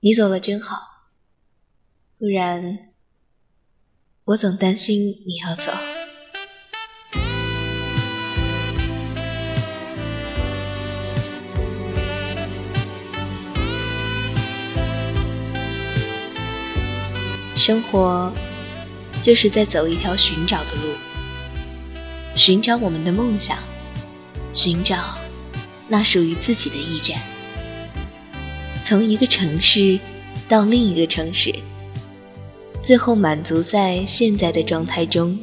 你走了真好，不然我总担心你要走。生活就是在走一条寻找的路，寻找我们的梦想，寻找那属于自己的驿站。从一个城市到另一个城市，最后满足在现在的状态中，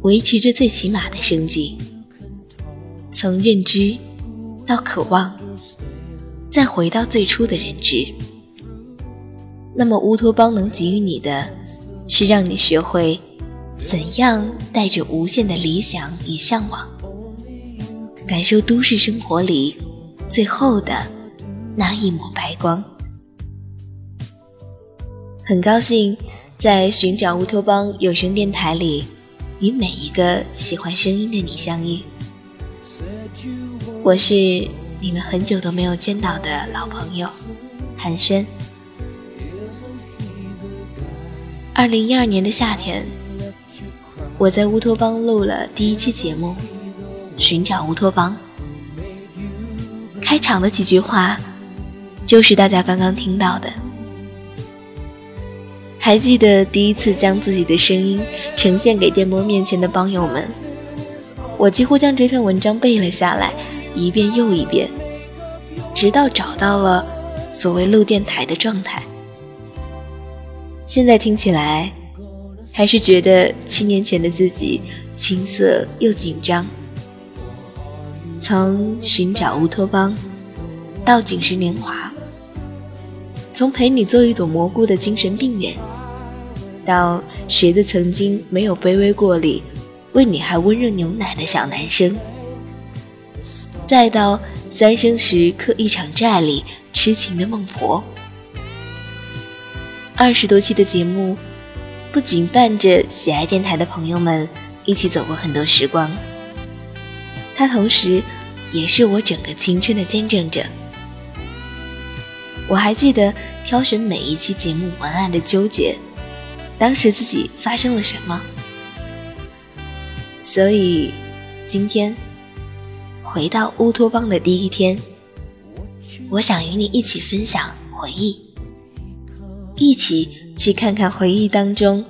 维持着最起码的生计。从认知到渴望，再回到最初的认知。那么乌托邦能给予你的，是让你学会怎样带着无限的理想与向往，感受都市生活里最后的。那一抹白光，很高兴在寻找乌托邦有声电台里与每一个喜欢声音的你相遇。我是你们很久都没有见到的老朋友寒暄。二零一二年的夏天，我在乌托邦录了第一期节目《寻找乌托邦》，开场的几句话。就是大家刚刚听到的，还记得第一次将自己的声音呈现给电波面前的帮友们，我几乎将这篇文章背了下来，一遍又一遍，直到找到了所谓录电台的状态。现在听起来，还是觉得七年前的自己青涩又紧张。从寻找乌托邦到锦时年华。从陪你做一朵蘑菇的精神病人，到谁的曾经没有卑微过里为你还温热牛奶的小男生，再到三生石刻一场债里痴情的孟婆，二十多期的节目，不仅伴着喜爱电台的朋友们一起走过很多时光，它同时也是我整个青春的见证者。我还记得挑选每一期节目文案的纠结，当时自己发生了什么。所以，今天回到乌托邦的第一天，我想与你一起分享回忆，一起去看看回忆当中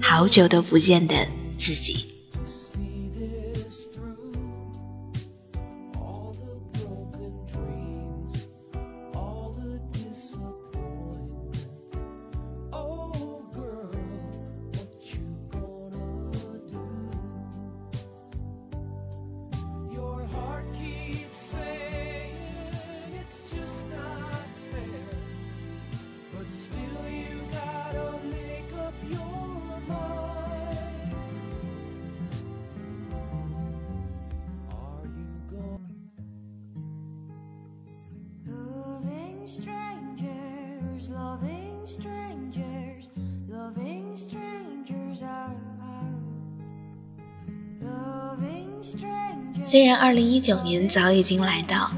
好久都不见的自己。虽然二零一九年早已经来到，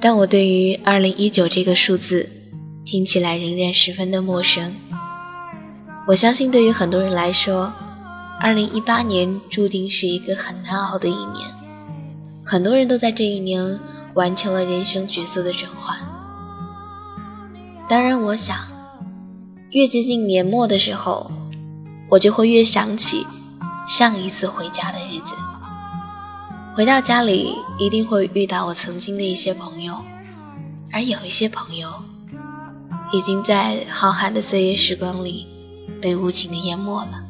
但我对于二零一九这个数字听起来仍然十分的陌生。我相信，对于很多人来说，二零一八年注定是一个很难熬的一年。很多人都在这一年完成了人生角色的转换。当然，我想，越接近年末的时候，我就会越想起上一次回家的日子。回到家里，一定会遇到我曾经的一些朋友，而有一些朋友，已经在浩瀚的岁月时光里被无情的淹没了。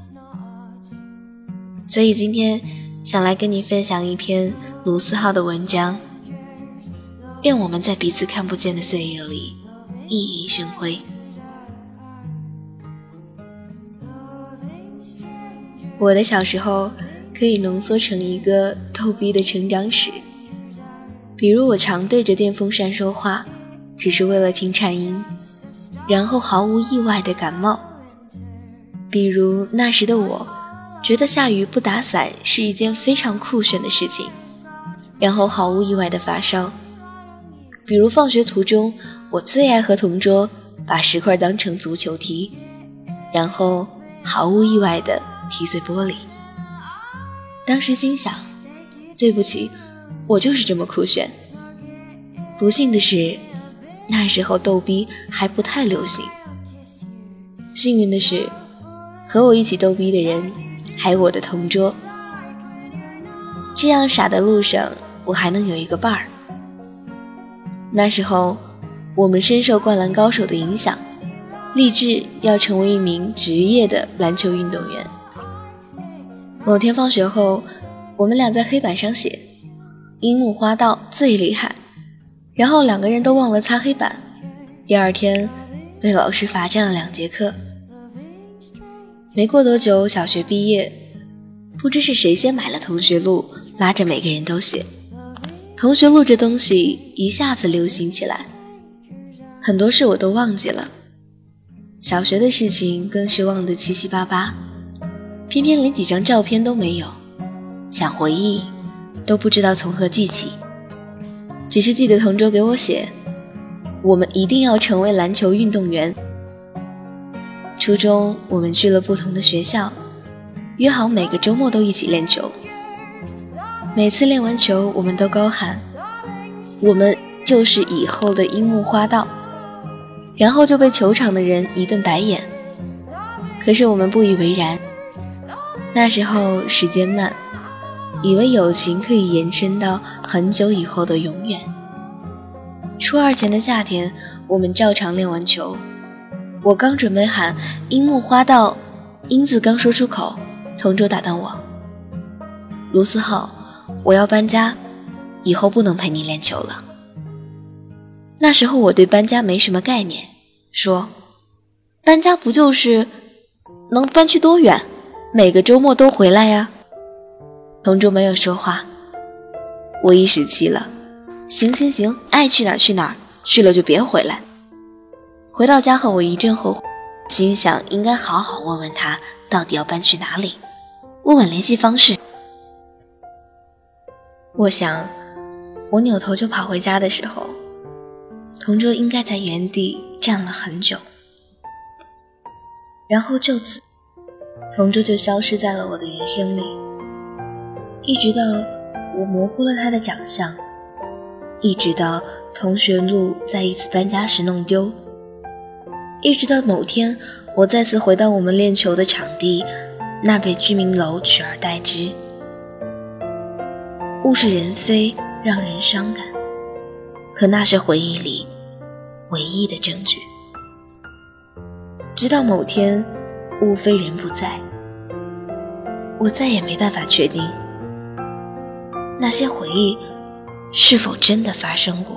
所以今天想来跟你分享一篇卢思浩的文章。愿我们在彼此看不见的岁月里熠熠生辉。我的小时候。可以浓缩成一个逗逼的成长史，比如我常对着电风扇说话，只是为了听颤音，然后毫无意外的感冒；比如那时的我，觉得下雨不打伞是一件非常酷炫的事情，然后毫无意外的发烧；比如放学途中，我最爱和同桌把石块当成足球踢，然后毫无意外的踢碎玻璃。当时心想，对不起，我就是这么酷炫。不幸的是，那时候逗逼还不太流行。幸运的是，和我一起逗逼的人还有我的同桌。这样傻的路上，我还能有一个伴儿。那时候，我们深受《灌篮高手》的影响，立志要成为一名职业的篮球运动员。某天放学后，我们俩在黑板上写“樱木花道最厉害”，然后两个人都忘了擦黑板。第二天，被老师罚站了两节课。没过多久，小学毕业。不知是谁先买了同学录，拉着每个人都写。同学录这东西一下子流行起来，很多事我都忘记了，小学的事情更是忘得七七八八，偏偏连几张照片都没有，想回忆都不知道从何记起，只是记得同桌给我写，我们一定要成为篮球运动员。初中我们去了不同的学校。约好每个周末都一起练球。每次练完球，我们都高喊：“我们就是以后的樱木花道。”然后就被球场的人一顿白眼。可是我们不以为然。那时候时间慢，以为友情可以延伸到很久以后的永远。初二前的夏天，我们照常练完球。我刚准备喊“樱木花道”，英字刚说出口。同桌打断我：“卢思浩，我要搬家，以后不能陪你练球了。”那时候我对搬家没什么概念，说：“搬家不就是能搬去多远？每个周末都回来呀。”同桌没有说话，我一时气了：“行行行，爱去哪儿去哪儿，去了就别回来。”回到家后，我一阵后悔，心想应该好好问问他，到底要搬去哪里。问问联系方式。我想，我扭头就跑回家的时候，同桌应该在原地站了很久，然后就此，同桌就消失在了我的人生里。一直到我模糊了他的长相，一直到同学录在一次搬家时弄丢，一直到某天我再次回到我们练球的场地。那被居民楼取而代之，物是人非，让人伤感。可那是回忆里唯一的证据。直到某天，物非人不在，我再也没办法确定那些回忆是否真的发生过。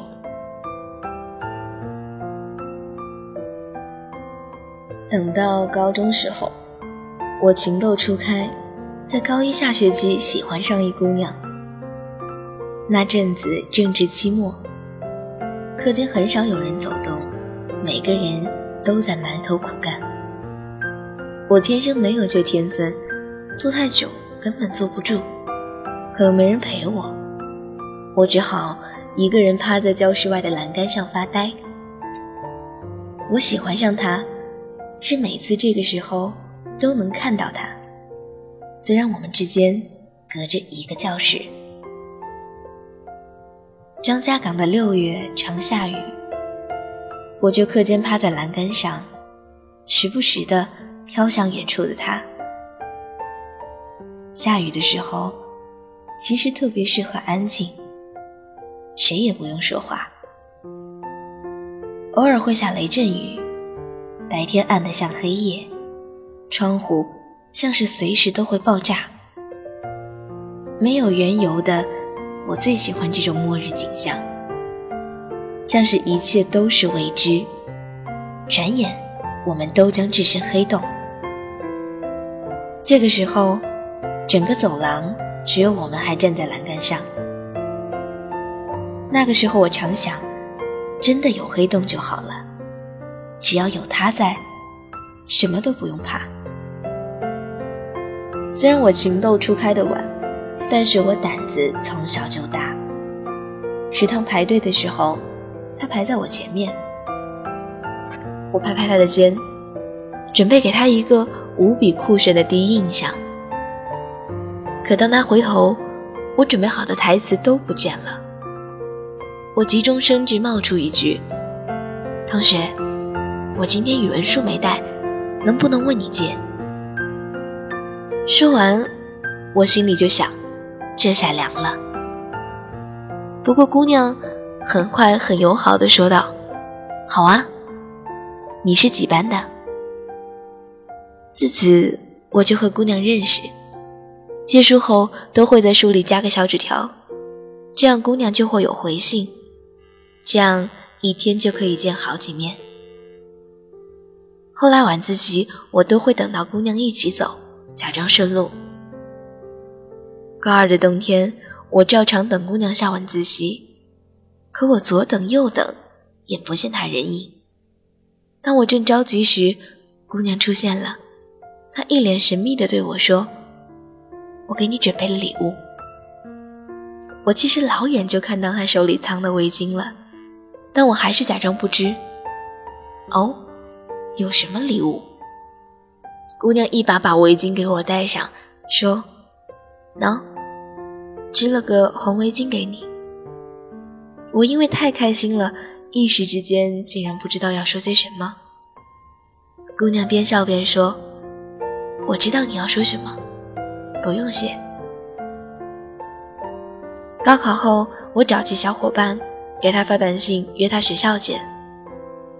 等到高中时候。我情窦初开，在高一下学期喜欢上一姑娘。那阵子正值期末，课间很少有人走动，每个人都在埋头苦干。我天生没有这天分，坐太久根本坐不住，可没人陪我，我只好一个人趴在教室外的栏杆上发呆。我喜欢上他，是每次这个时候。都能看到他，虽然我们之间隔着一个教室。张家港的六月常下雨，我就课间趴在栏杆上，时不时的飘向远处的他。下雨的时候，其实特别适合安静，谁也不用说话。偶尔会下雷阵雨，白天暗得像黑夜。窗户像是随时都会爆炸，没有缘由的，我最喜欢这种末日景象，像是一切都是未知，转眼我们都将置身黑洞。这个时候，整个走廊只有我们还站在栏杆上。那个时候，我常想，真的有黑洞就好了，只要有他在，什么都不用怕。虽然我情窦初开的晚，但是我胆子从小就大。食堂排队的时候，他排在我前面，我拍拍他的肩，准备给他一个无比酷炫的第一印象。可当他回头，我准备好的台词都不见了。我急中生智，冒出一句：“同学，我今天语文书没带，能不能问你借？”说完，我心里就想，这下凉了。不过姑娘很快很友好的说道：“好啊，你是几班的？”自此，我就和姑娘认识。借书后都会在书里加个小纸条，这样姑娘就会有回信，这样一天就可以见好几面。后来晚自习我都会等到姑娘一起走，假装顺路。高二的冬天，我照常等姑娘下晚自习，可我左等右等，也不见她人影。当我正着急时，姑娘出现了，他一脸神秘地对我说。我给你准备了礼物。我其实老远就看到他手里藏的围巾了，但我还是假装不知。哦，有什么礼物？姑娘一把把围巾给我戴上，说：“喏，织了个红围巾给你。”我因为太开心了，一时之间竟然不知道要说些什么。姑娘边笑边说：“我知道你要说什么。”不用谢。高考后，我找起小伙伴，给他发短信约他学校见，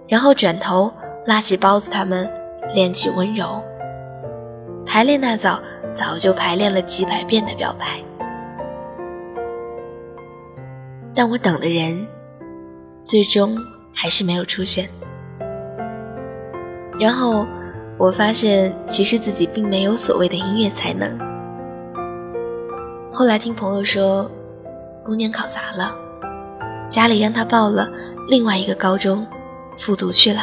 然后转头拉起包子他们练起温柔。排练那早，早就排练了几百遍的表白，但我等的人，最终还是没有出现。然后我发现，其实自己并没有所谓的音乐才能。后来听朋友说，姑娘考砸了，家里让她报了另外一个高中复读去了。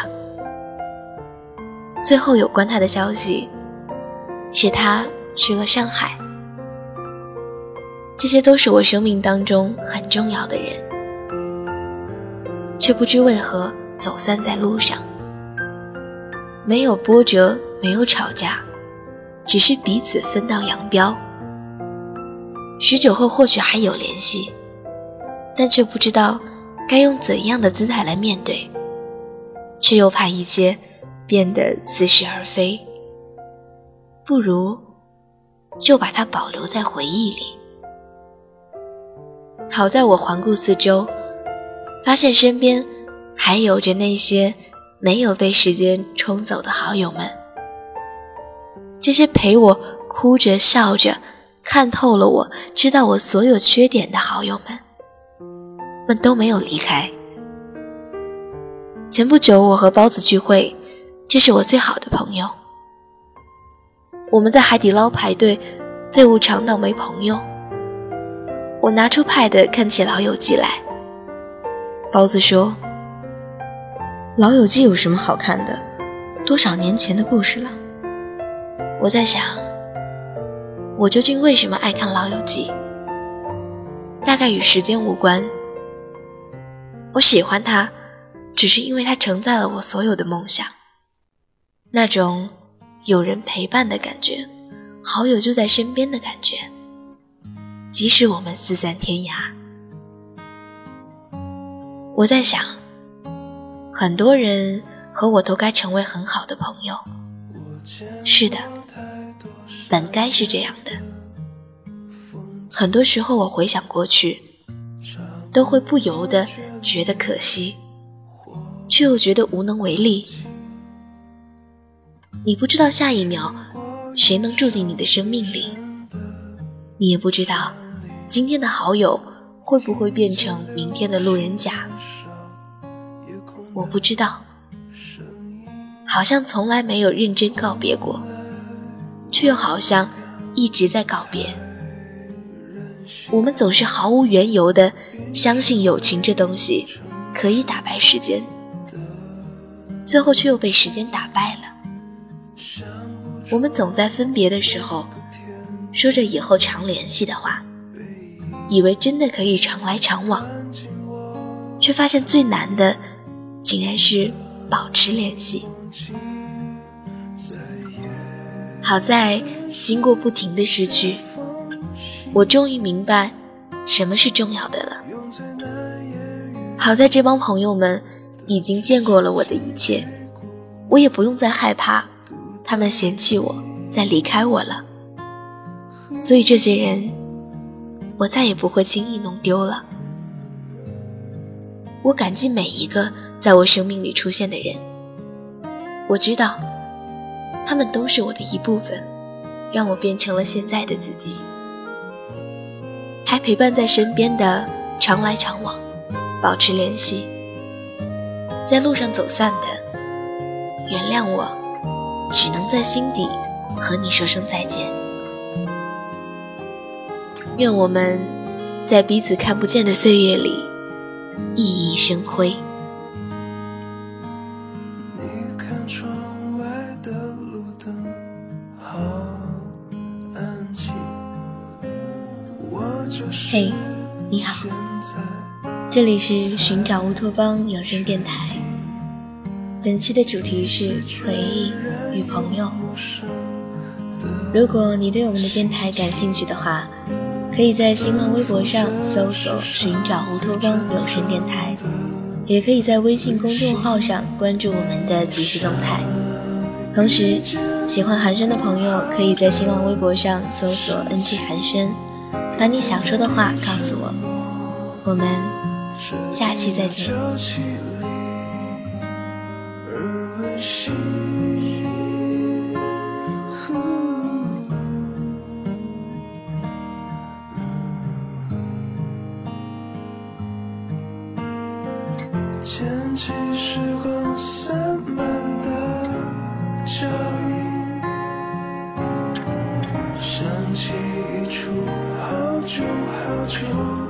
最后有关她的消息，是她去了上海。这些都是我生命当中很重要的人，却不知为何走散在路上。没有波折，没有吵架，只是彼此分道扬镳。许久后，或许还有联系，但却不知道该用怎样的姿态来面对，却又怕一切变得似是而非，不如就把它保留在回忆里。好在我环顾四周，发现身边还有着那些没有被时间冲走的好友们，这些陪我哭着笑着。看透了，我知道我所有缺点的好友们，们都没有离开。前不久，我和包子聚会，这是我最好的朋友。我们在海底捞排队，队伍长到没朋友。我拿出 Pad 看起《老友记》来。包子说：“《老友记》有什么好看的？多少年前的故事了。”我在想。我究竟为什么爱看《老友记》？大概与时间无关。我喜欢它，只是因为它承载了我所有的梦想。那种有人陪伴的感觉，好友就在身边的感觉，即使我们四散天涯。我在想，很多人和我都该成为很好的朋友。是的。本该是这样的。很多时候，我回想过去，都会不由得觉得可惜，却又觉得无能为力。你不知道下一秒谁能住进你的生命里，你也不知道今天的好友会不会变成明天的路人甲。我不知道，好像从来没有认真告别过。却又好像一直在告别。我们总是毫无缘由的相信友情这东西可以打败时间，最后却又被时间打败了。我们总在分别的时候说着以后常联系的话，以为真的可以常来常往，却发现最难的竟然是保持联系。好在经过不停的失去，我终于明白什么是重要的了。好在这帮朋友们已经见过了我的一切，我也不用再害怕他们嫌弃我再离开我了。所以这些人，我再也不会轻易弄丢了。我感激每一个在我生命里出现的人，我知道。他们都是我的一部分，让我变成了现在的自己。还陪伴在身边的，常来常往，保持联系。在路上走散的，原谅我，只能在心底和你说声再见。愿我们在彼此看不见的岁月里，熠熠生辉。这里是寻找乌托邦有声电台。本期的主题是回忆与朋友。如果你对我们的电台感兴趣的话，可以在新浪微博上搜索“寻找乌托邦有声电台”，也可以在微信公众号上关注我们的即时动态。同时，喜欢寒暄的朋友可以在新浪微博上搜索 “ng 寒暄”。把你想说的话告诉我，我们下期再见。起时光散漫的脚印想起好久好久